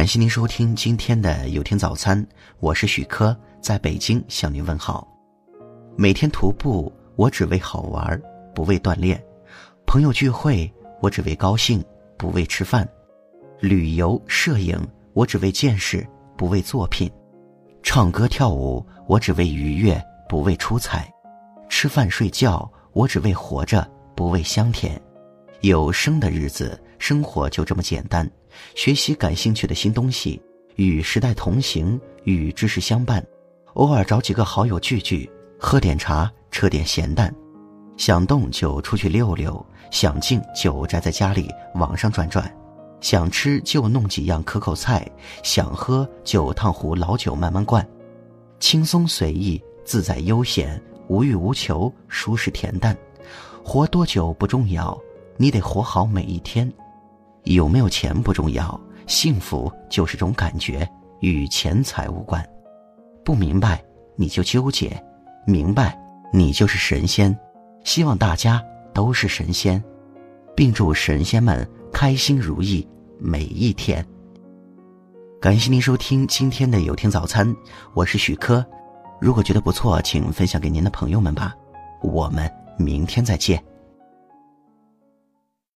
感谢您收听今天的有听早餐，我是许科，在北京向您问好。每天徒步，我只为好玩，不为锻炼；朋友聚会，我只为高兴，不为吃饭；旅游摄影，我只为见识，不为作品；唱歌跳舞，我只为愉悦，不为出彩；吃饭睡觉，我只为活着，不为香甜。有生的日子，生活就这么简单。学习感兴趣的新东西，与时代同行，与知识相伴。偶尔找几个好友聚聚，喝点茶，扯点闲淡。想动就出去溜溜，想静就宅在家里网上转转。想吃就弄几样可口菜，想喝就烫壶老酒慢慢灌。轻松随意，自在悠闲，无欲无求，舒适恬淡。活多久不重要。你得活好每一天，有没有钱不重要，幸福就是种感觉，与钱财无关。不明白你就纠结，明白你就是神仙。希望大家都是神仙，并祝神仙们开心如意每一天。感谢您收听今天的有听早餐，我是许科。如果觉得不错，请分享给您的朋友们吧。我们明天再见。